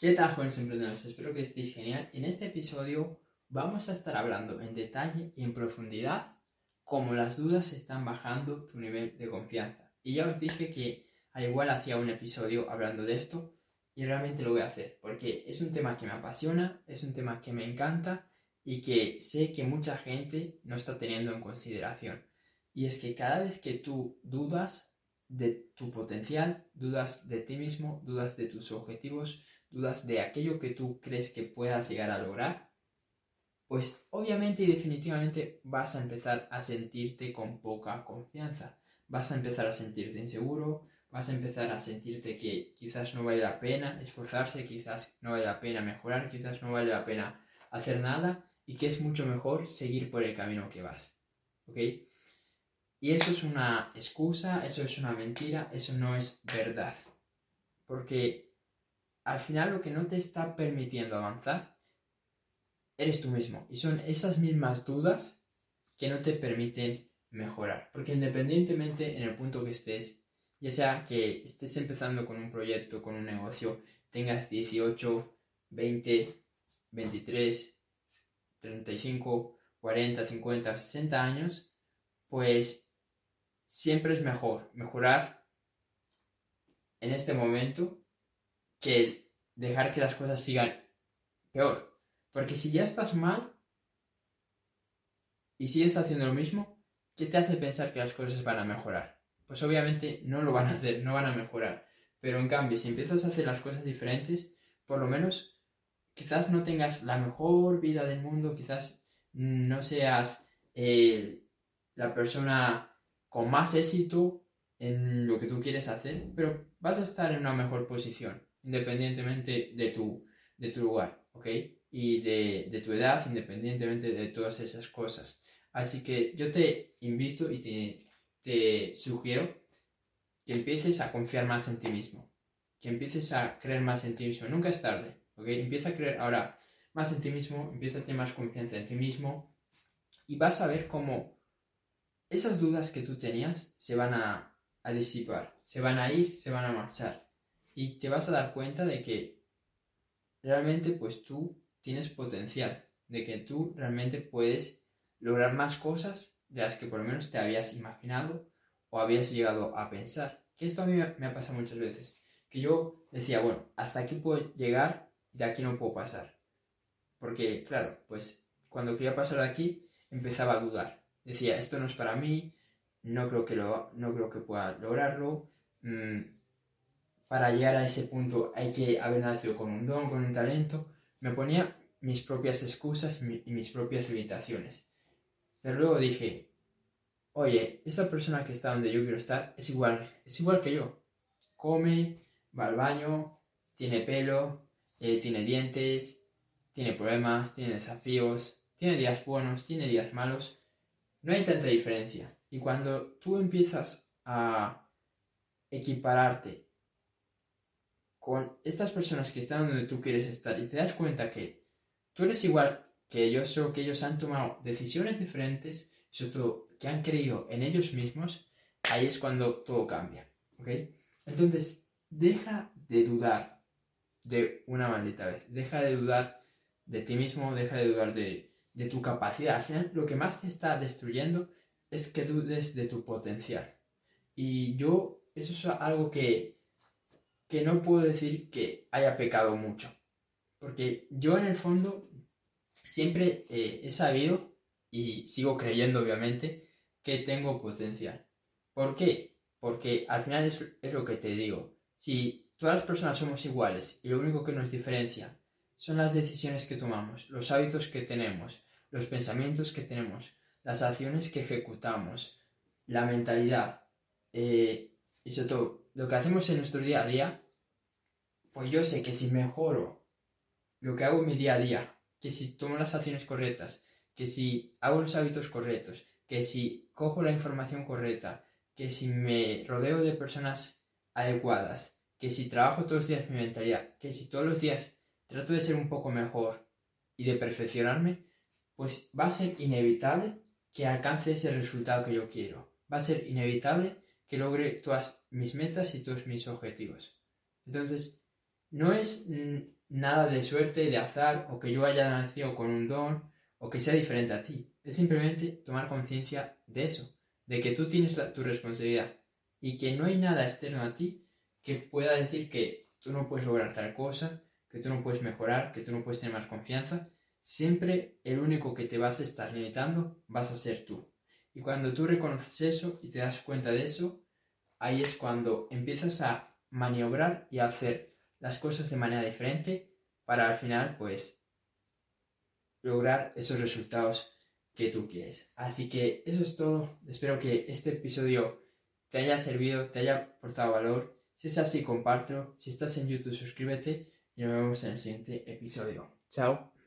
¿Qué tal, jóvenes emprendedores? Espero que estéis genial. En este episodio vamos a estar hablando en detalle y en profundidad cómo las dudas están bajando tu nivel de confianza. Y ya os dije que al igual hacía un episodio hablando de esto y realmente lo voy a hacer porque es un tema que me apasiona, es un tema que me encanta y que sé que mucha gente no está teniendo en consideración. Y es que cada vez que tú dudas de tu potencial, dudas de ti mismo, dudas de tus objetivos, dudas de aquello que tú crees que puedas llegar a lograr, pues obviamente y definitivamente vas a empezar a sentirte con poca confianza. Vas a empezar a sentirte inseguro, vas a empezar a sentirte que quizás no vale la pena esforzarse, quizás no vale la pena mejorar, quizás no vale la pena hacer nada y que es mucho mejor seguir por el camino que vas. ¿Ok? Y eso es una excusa, eso es una mentira, eso no es verdad. Porque al final lo que no te está permitiendo avanzar eres tú mismo. Y son esas mismas dudas que no te permiten mejorar. Porque independientemente en el punto que estés, ya sea que estés empezando con un proyecto, con un negocio, tengas 18, 20, 23, 35, 40, 50, 60 años, pues siempre es mejor mejorar en este momento que dejar que las cosas sigan peor. Porque si ya estás mal y sigues haciendo lo mismo, ¿qué te hace pensar que las cosas van a mejorar? Pues obviamente no lo van a hacer, no van a mejorar. Pero en cambio, si empiezas a hacer las cosas diferentes, por lo menos quizás no tengas la mejor vida del mundo, quizás no seas eh, la persona con más éxito en lo que tú quieres hacer, pero vas a estar en una mejor posición independientemente de tu, de tu lugar, ¿ok? Y de, de tu edad, independientemente de todas esas cosas. Así que yo te invito y te, te sugiero que empieces a confiar más en ti mismo, que empieces a creer más en ti mismo. Nunca es tarde, ¿ok? Empieza a creer ahora más en ti mismo, empieza a tener más confianza en ti mismo y vas a ver cómo esas dudas que tú tenías se van a, a disipar, se van a ir, se van a marchar y te vas a dar cuenta de que realmente pues tú tienes potencial, de que tú realmente puedes lograr más cosas de las que por lo menos te habías imaginado o habías llegado a pensar. Que esto a mí me ha pasado muchas veces, que yo decía, bueno, hasta aquí puedo llegar y de aquí no puedo pasar. Porque, claro, pues cuando quería pasar de aquí empezaba a dudar. Decía, esto no es para mí, no creo que, lo, no creo que pueda lograrlo, mmm, para llegar a ese punto hay que haber nacido con un don, con un talento. Me ponía mis propias excusas y mis propias limitaciones. Pero luego dije, oye, esa persona que está donde yo quiero estar es igual, es igual que yo. Come, va al baño, tiene pelo, eh, tiene dientes, tiene problemas, tiene desafíos, tiene días buenos, tiene días malos. No hay tanta diferencia. Y cuando tú empiezas a equipararte con estas personas que están donde tú quieres estar y te das cuenta que tú eres igual que ellos, solo que ellos han tomado decisiones diferentes, sobre todo que han creído en ellos mismos, ahí es cuando todo cambia. ¿Ok? Entonces, deja de dudar de una maldita vez. Deja de dudar de ti mismo, deja de dudar de, de tu capacidad. Al final, lo que más te está destruyendo es que dudes de tu potencial. Y yo, eso es algo que que no puedo decir que haya pecado mucho. Porque yo en el fondo siempre eh, he sabido, y sigo creyendo obviamente, que tengo potencial. ¿Por qué? Porque al final es, lo que te digo. Si todas las personas somos iguales y lo único que nos diferencia son las decisiones que tomamos, los hábitos que tenemos, los pensamientos que tenemos, las acciones que ejecutamos, la mentalidad, eh, y sobre todo lo que hacemos en nuestro día a día, pues yo sé que si mejoro lo que hago en mi día a día, que si tomo las acciones correctas, que si hago los hábitos correctos, que si cojo la información correcta, que si me rodeo de personas adecuadas, que si trabajo todos los días mi mentalidad, que si todos los días trato de ser un poco mejor y de perfeccionarme, pues va a ser inevitable que alcance ese resultado que yo quiero. Va a ser inevitable que logre todas mis metas y todos mis objetivos. Entonces, no es nada de suerte, de azar, o que yo haya nacido con un don, o que sea diferente a ti. Es simplemente tomar conciencia de eso, de que tú tienes tu responsabilidad y que no hay nada externo a ti que pueda decir que tú no puedes lograr tal cosa, que tú no puedes mejorar, que tú no puedes tener más confianza. Siempre el único que te vas a estar limitando vas a ser tú. Y cuando tú reconoces eso y te das cuenta de eso, ahí es cuando empiezas a maniobrar y a hacer las cosas de manera diferente para al final pues lograr esos resultados que tú quieres. Así que eso es todo. Espero que este episodio te haya servido, te haya aportado valor. Si es así, compártelo. Si estás en YouTube, suscríbete y nos vemos en el siguiente episodio. Chao.